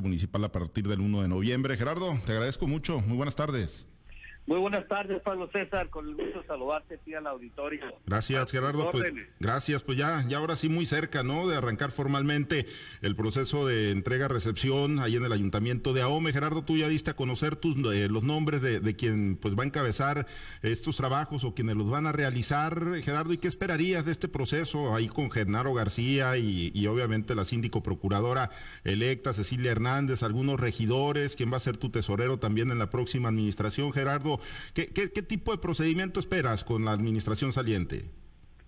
municipal a partir del 1 de noviembre. Gerardo, te agradezco mucho. Muy buenas tardes. Muy buenas tardes, Pablo César, con el gusto de saludarte aquí al auditorio. Gracias, Gerardo. Pues, gracias, pues ya, ya ahora sí muy cerca, ¿no? De arrancar formalmente el proceso de entrega-recepción ahí en el Ayuntamiento de Ahome. Gerardo, tú ya diste a conocer tus, eh, los nombres de, de, quien pues va a encabezar estos trabajos o quienes los van a realizar. Gerardo, ¿y qué esperarías de este proceso ahí con Genaro García y, y obviamente la síndico procuradora electa, Cecilia Hernández, algunos regidores, quién va a ser tu tesorero también en la próxima administración, Gerardo? ¿Qué, tipo de procedimiento esperas con la administración saliente?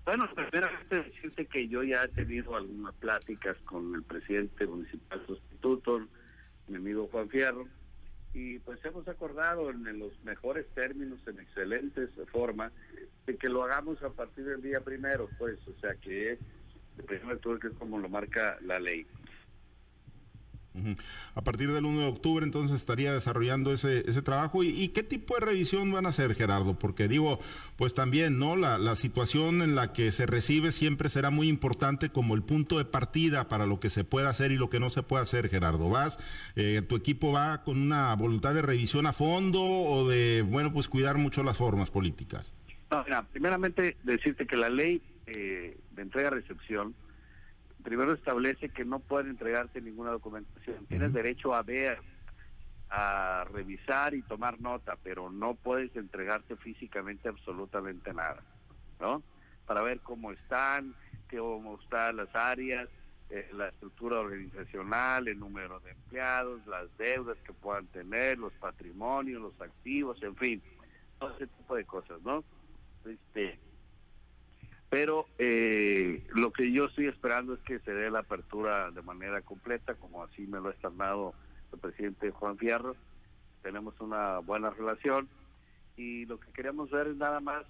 Bueno, primeramente decirte que yo ya he tenido algunas pláticas con el presidente municipal sustituto, mi amigo Juan Fierro, y pues hemos acordado en, los mejores términos, en excelentes forma, de que lo hagamos a partir del día primero, pues, o sea que es primero de que es como lo marca la ley. A partir del 1 de octubre entonces estaría desarrollando ese, ese trabajo. ¿Y, qué tipo de revisión van a hacer, Gerardo? Porque digo, pues también, ¿no? La, la, situación en la que se recibe siempre será muy importante como el punto de partida para lo que se pueda hacer y lo que no se puede hacer, Gerardo. ¿Vas, eh, tu equipo va con una voluntad de revisión a fondo o de, bueno, pues cuidar mucho las formas políticas? No, mira, primeramente decirte que la ley eh, de entrega-recepción primero establece que no puede entregarte ninguna documentación. Tienes derecho a ver, a revisar y tomar nota, pero no puedes entregarte físicamente absolutamente nada, ¿no? Para ver cómo están, cómo están las áreas, eh, la estructura organizacional, el número de empleados, las deudas que puedan tener, los patrimonios, los activos, en fin, todo ese tipo de cosas, ¿no? Este, pero eh, lo que yo estoy esperando es que se dé la apertura de manera completa, como así me lo ha estrenado el presidente Juan Fierro. Tenemos una buena relación y lo que queremos ver es nada más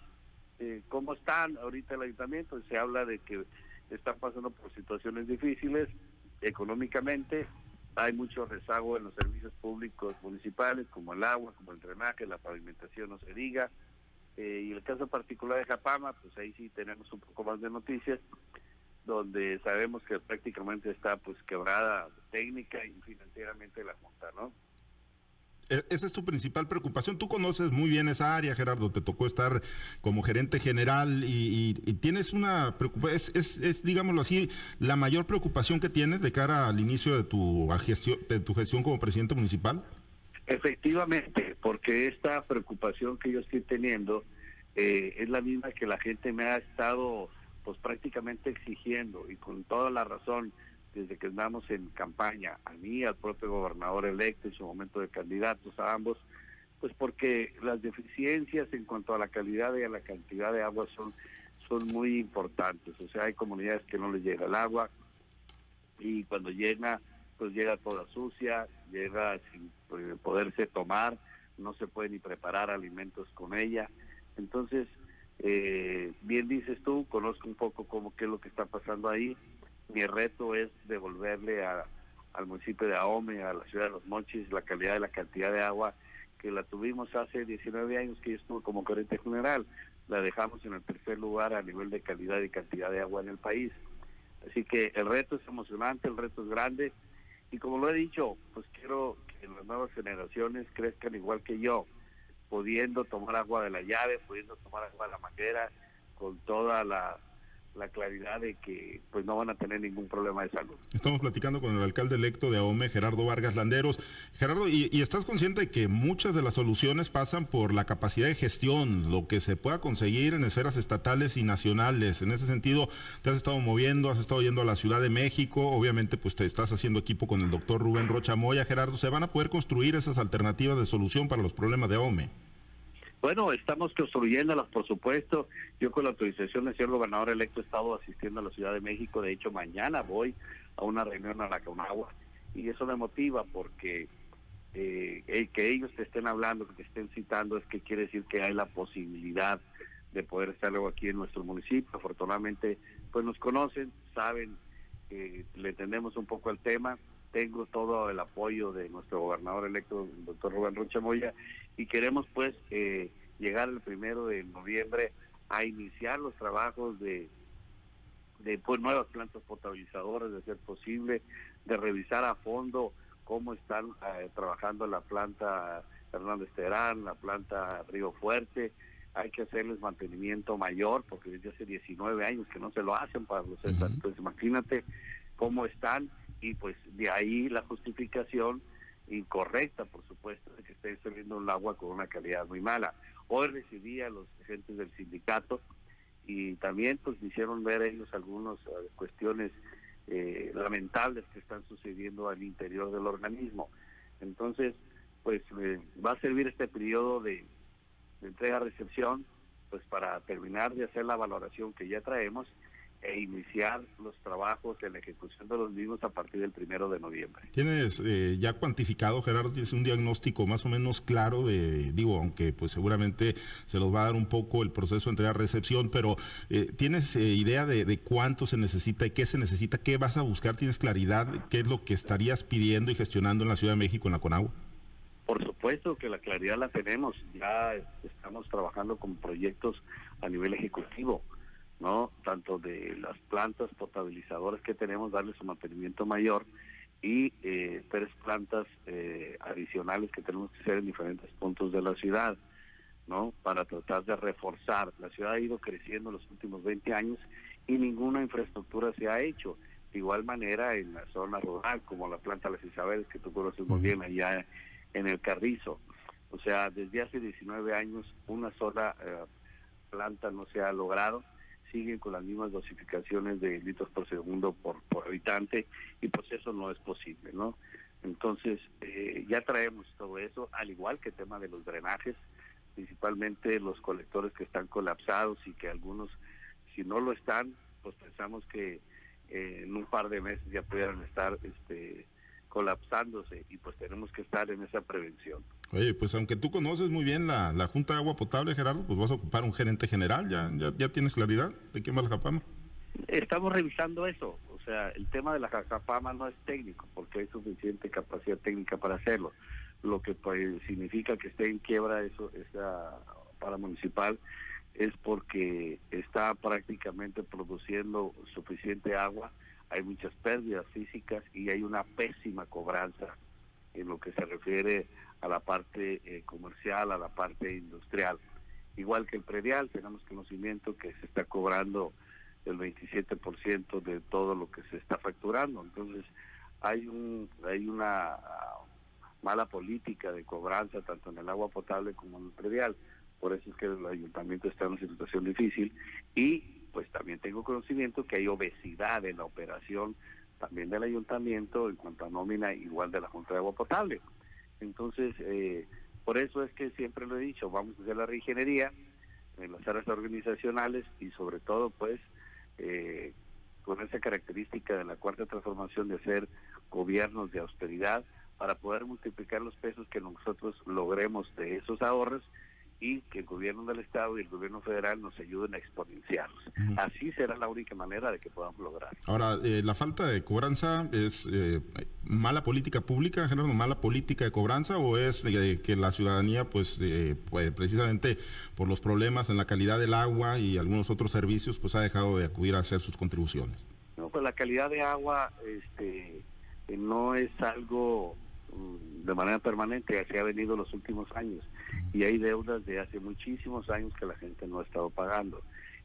eh, cómo están ahorita el ayuntamiento. Se habla de que están pasando por situaciones difíciles económicamente. Hay mucho rezago en los servicios públicos municipales, como el agua, como el drenaje, la pavimentación, no se diga eh, y el caso particular de Japama, pues ahí sí tenemos un poco más de noticias, donde sabemos que prácticamente está pues quebrada técnica y financieramente la junta, ¿no? E, esa es tu principal preocupación. Tú conoces muy bien esa área, Gerardo. Te tocó estar como gerente general y, tienes una preocupación. Es, es, es, digámoslo así, la mayor preocupación que tienes de cara al inicio de tu gestión, de tu gestión como presidente municipal. Efectivamente, porque esta preocupación que yo estoy teniendo eh, es la misma que la gente me ha estado pues prácticamente exigiendo y con toda la razón desde que andamos en campaña, a mí, al propio gobernador electo en su momento de candidatos, a ambos, pues porque las deficiencias en cuanto a la calidad y a la cantidad de agua son, son muy importantes. O sea, hay comunidades que no les llega el agua y cuando llega, pues llega toda sucia, llega sin eh, poderse tomar, no se puede ni preparar alimentos con ella. Entonces, eh, bien dices tú, conozco un poco cómo qué es lo que está pasando ahí. Mi reto es devolverle a, al municipio de Ahome, a la ciudad de Los Mochis, la calidad y la cantidad de agua que la tuvimos hace 19 años que yo estuve como gerente general. La dejamos en el tercer lugar a nivel de calidad y cantidad de agua en el país. Así que el reto es emocionante, el reto es grande y como lo he dicho, pues quiero que las nuevas generaciones crezcan igual que yo, pudiendo tomar agua de la llave, pudiendo tomar agua de la manguera, con toda la la claridad de que pues no van a tener ningún problema de salud. Estamos platicando con el alcalde electo de Ahome, Gerardo Vargas Landeros. Gerardo, ¿y, estás consciente de que muchas de las soluciones pasan por la capacidad de gestión, lo que se pueda conseguir en esferas estatales y nacionales? En ese sentido, te has estado moviendo, has estado yendo a la Ciudad de México, obviamente pues te estás haciendo equipo con el doctor Rubén Rocha Moya. Gerardo, ¿se van a poder construir esas alternativas de solución para los problemas de Ahome? Bueno, estamos construyéndolas, por supuesto. Yo con la autorización del señor gobernador electo he estado asistiendo a la Ciudad de México. De hecho, mañana voy a una reunión a la Conagua y eso me motiva porque eh, que ellos te estén hablando, que te estén citando, es que quiere decir que hay la posibilidad de poder estar luego aquí en nuestro municipio. Afortunadamente, pues nos conocen, saben que le entendemos un poco el tema tengo todo el apoyo de nuestro gobernador electo, el doctor Rubén Rocha Moya, y queremos pues eh, llegar el primero de noviembre a iniciar los trabajos de, de pues, nuevas plantas potabilizadoras, de ser posible, de revisar a fondo cómo están eh, trabajando la planta Hernández Terán, la planta Río Fuerte, hay que hacerles mantenimiento mayor porque desde hace 19 años que no se lo hacen para los Entonces imagínate cómo están y pues de ahí la justificación incorrecta, por supuesto, de que esté saliendo el agua con una calidad muy mala. Hoy recibí a los agentes del sindicato y también pues me hicieron ver ellos algunas eh, cuestiones eh, lamentables que están sucediendo al interior del organismo. Entonces, pues va a servir este periodo de, entrega-recepción pues para terminar de hacer la valoración que ya traemos e iniciar los trabajos en la ejecución de los mismos a partir del primero de noviembre. ¿Tienes eh, ya cuantificado, Gerardo, tienes un diagnóstico más o menos claro de, digo, aunque pues seguramente se los va a dar un poco el proceso de entrega-recepción, pero eh, ¿tienes eh, idea de, de, cuánto se necesita y qué se necesita? ¿Qué vas a buscar? ¿Tienes claridad? ¿Qué es lo que estarías pidiendo y gestionando en la Ciudad de México, en la Conagua? Por supuesto que la claridad la tenemos, ya estamos trabajando con proyectos a nivel ejecutivo ¿no? Tanto de las plantas potabilizadoras que tenemos, darles un mantenimiento mayor y eh, tres plantas eh, adicionales que tenemos que hacer en diferentes puntos de la ciudad, ¿no? Para tratar de reforzar. La ciudad ha ido creciendo en los últimos 20 años y ninguna infraestructura se ha hecho. De igual manera en la zona rural, como la planta Las Isabeles, que tú conoces muy bien allá en el Carrizo. O sea, desde hace 19 años una sola eh, planta no se ha logrado siguen con las mismas dosificaciones de litros por segundo por, por habitante y pues eso no es posible, ¿no? Entonces, eh, ya traemos todo eso, al igual que el tema de los drenajes, principalmente los colectores que están colapsados y que algunos, si no lo están, pues pensamos que eh, en un par de meses ya pudieran estar este, colapsándose y pues tenemos que estar en esa prevención. Oye, pues aunque tú conoces muy bien la, Junta de Agua Potable, Gerardo, pues vas a ocupar un gerente general, ¿ya, ya, tienes claridad de quién va la Jacapama? Estamos revisando eso, o sea, el tema de la Jacapama no es técnico, porque hay suficiente capacidad técnica para hacerlo. Lo que pues, significa que esté en quiebra eso, esa para municipal es porque está prácticamente produciendo suficiente agua hay muchas pérdidas físicas y hay una pésima cobranza en lo que se refiere a la parte eh, comercial, a la parte industrial. Igual que el predial, tenemos conocimiento que se está cobrando el 27% de todo lo que se está facturando. Entonces, hay un hay una mala política de cobranza tanto en el agua potable como en el predial. Por eso es que el ayuntamiento está en una situación difícil y pues también tengo conocimiento que hay obesidad en la operación también del ayuntamiento en cuanto a nómina igual de la Junta de Agua Potable. Entonces, eh, por eso es que siempre lo he dicho, vamos a hacer la reingeniería en las áreas organizacionales y sobre todo pues eh, con esa característica de la cuarta transformación de ser gobiernos de austeridad para poder multiplicar los pesos que nosotros logremos de esos ahorros y que el gobierno del Estado y el gobierno federal nos ayuden a exponenciarlos. Así será la única manera de que podamos lograr. Ahora, eh, la falta de cobranza es eh, mala política pública, Gerardo, mala política de cobranza o es eh, que la ciudadanía, pues, pues, precisamente por los problemas en la calidad del agua y algunos otros servicios, pues ha dejado de acudir a hacer sus contribuciones. No, pues la calidad de agua, este, no es algo mm, de manera permanente, se ha venido los últimos años y hay deudas de hace muchísimos años que la gente no ha estado pagando.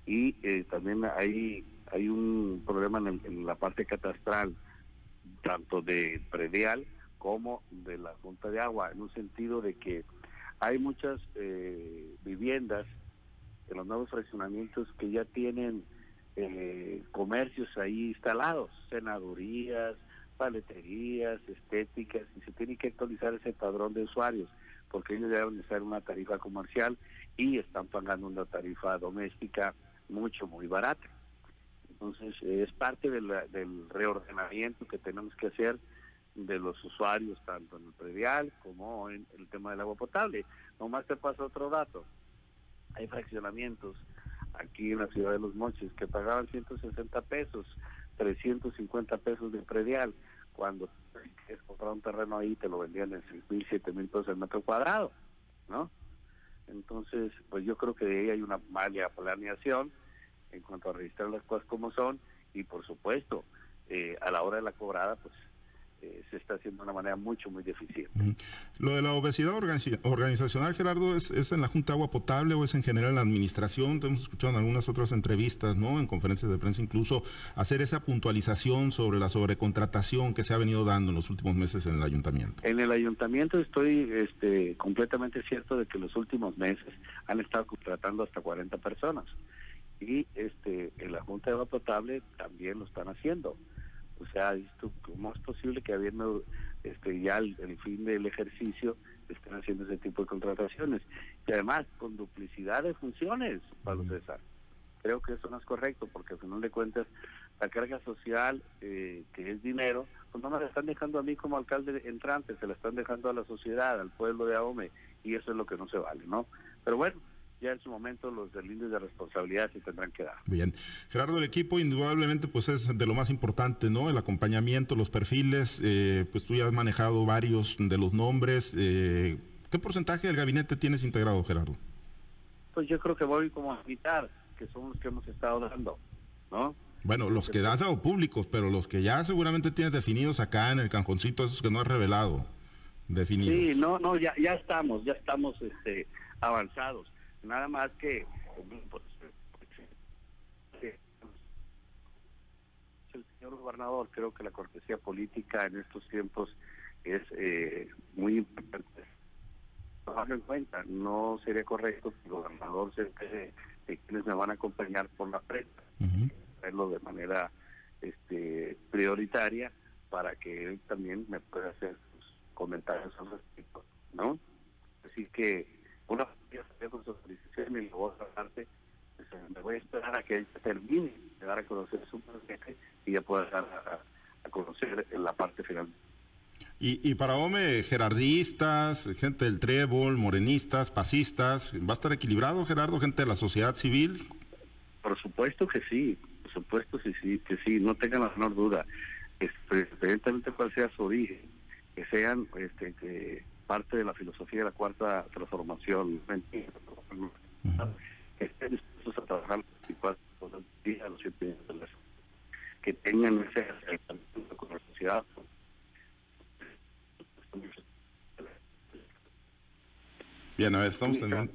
Y eh, también hay, hay un problema en, la parte catastral, tanto de predial como de la Junta de Agua, en un sentido de que hay muchas eh, viviendas en los nuevos fraccionamientos que ya tienen eh, comercios ahí instalados, senadurías, paleterías, estéticas, y se tiene que actualizar ese padrón de usuarios porque ellos deben ser una tarifa comercial y están pagando una tarifa doméstica mucho, muy barata. Entonces, es parte del reordenamiento que tenemos que hacer de los usuarios, tanto en el predial como en el tema del agua potable. Nomás te paso otro dato. Hay fraccionamientos aquí en la ciudad de Los Moches que pagaban 160 pesos, 350 pesos de predial cuando quieres comprar un terreno ahí te lo vendían en seis mil, siete mil pesos el metro cuadrado, ¿no? Entonces, pues yo creo que de ahí hay una mala planeación en cuanto a registrar las cosas como son y por supuesto, eh, a la hora de la cobrada, pues eh, se está haciendo de una manera mucho, muy deficiente. Lo de la obesidad organizacional, Gerardo, ¿es, ¿es, en la Junta de Agua Potable o es en general en la administración? Te hemos escuchado en algunas otras entrevistas, ¿no? En conferencias de prensa incluso, hacer esa puntualización sobre la sobrecontratación que se ha venido dando en los últimos meses en el ayuntamiento. En el ayuntamiento estoy este, completamente cierto de que los últimos meses han estado contratando hasta 40 personas. Y este, en la Junta de Agua Potable también lo están haciendo. O sea, ¿cómo es posible que habiendo este, ya el, fin del ejercicio estén haciendo ese tipo de contrataciones? Y además con duplicidad de funciones, Pablo César. Creo que eso no es correcto porque al final de cuentas la carga social, eh, que es dinero, pues no me la están dejando a mí como alcalde entrante, se la están dejando a la sociedad, al pueblo de Ahome, y eso es lo que no se vale, ¿no? Pero bueno, ya en su momento los del de responsabilidad se tendrán que dar. Bien. Gerardo, el equipo indudablemente pues es de lo más importante, ¿no? El acompañamiento, los perfiles, eh, pues tú ya has manejado varios de los nombres. Eh, ¿Qué porcentaje del gabinete tienes integrado, Gerardo? Pues yo creo que voy como a mitad, que son los que hemos estado dando, ¿no? Bueno, los que has dado públicos, pero los que ya seguramente tienes definidos acá en el canjoncito, esos que no has revelado, definidos. Sí, no, no, ya, ya estamos, ya estamos este, avanzados nada más que pues, el señor gobernador creo que la cortesía política en estos tiempos es eh, muy importante. Tomarlo en cuenta no sería correcto que el gobernador se de quienes me van a acompañar por la prensa hacerlo de manera este prioritaria para que él también me pueda hacer sus comentarios al respecto no así que una con su felicitación y la otra parte, pues, me voy a esperar a que él termine de dar a conocer su mensaje y ya pueda dar a, conocer en la parte final. Y, y, para OME, gerardistas, gente del trébol, morenistas, pasistas, ¿va a estar equilibrado, Gerardo, gente de la sociedad civil? Por supuesto que sí, por supuesto que sí, que sí, no tengan la menor duda, independientemente cuál sea su origen, que sean este, que parte de la filosofía de la cuarta transformación. Estén dispuestos a trabajar los 24 horas día, los 7 días de la que tengan ese acercamiento con la sociedad. Bien, a ver, estamos teniendo...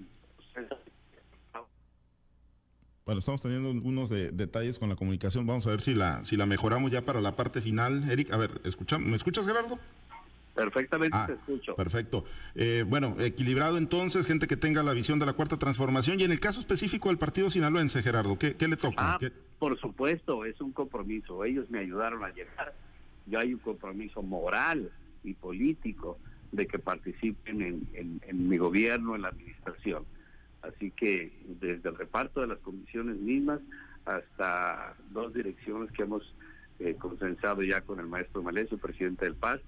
Bueno, estamos teniendo algunos de, detalles con la comunicación. Vamos a ver si la si la mejoramos ya para la parte final. Eric, a ver, escucha, ¿me escuchas, Gerardo? Perfectamente ah, te escucho. Perfecto. Eh, bueno, equilibrado entonces, gente que tenga la visión de la cuarta transformación. Y en el caso específico del partido sinaloense, Gerardo, ¿qué, le toca? Ah, por supuesto, es un compromiso. Ellos me ayudaron a llegar. Yo hay un compromiso moral y político de que participen en, mi gobierno, en la administración. Así que desde el reparto de las comisiones mismas hasta dos direcciones que hemos eh, consensado ya con el maestro Maleso, presidente del PAS,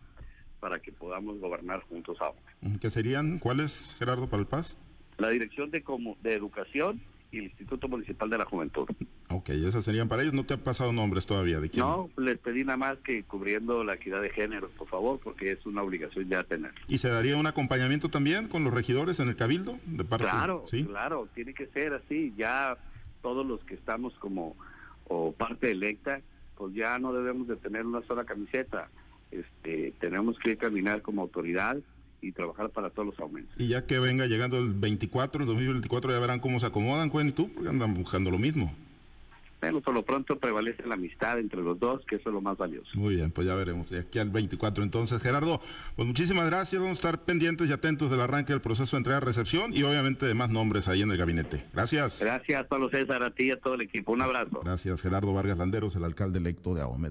para que podamos gobernar juntos ahora. ¿Qué serían? ¿Cuáles, Gerardo, para el Paz? La Dirección de, de Educación y el Instituto Municipal de la Juventud. Ok, esas serían para ellos. ¿No te han pasado nombres todavía? ¿De quién? No, les pedí nada más que cubriendo la equidad de género, por favor, porque es una obligación ya tener. ¿Y se daría un acompañamiento también con los regidores en el Cabildo? De parte, claro, ¿sí? claro, tiene que ser así. Ya todos los que estamos como o parte electa, pues ya no debemos de tener una sola camiseta este, tenemos que caminar como autoridad y trabajar para todos los aumentos. Y ya que venga llegando el 24, el 2024, ya verán cómo se acomodan, Cuen y tú, porque andan buscando lo mismo. Bueno, por lo pronto prevalece la amistad entre los dos, que eso es lo más valioso. Muy bien, pues ya veremos. De aquí al 24 entonces. Gerardo, pues muchísimas gracias. Vamos a estar pendientes y atentos del arranque del proceso de entrega-recepción y obviamente de más nombres ahí en el gabinete. Gracias. Gracias, Pablo César, a ti y a todo el equipo. Un abrazo. Gracias, Gerardo Vargas Landeros, el alcalde electo de Ahome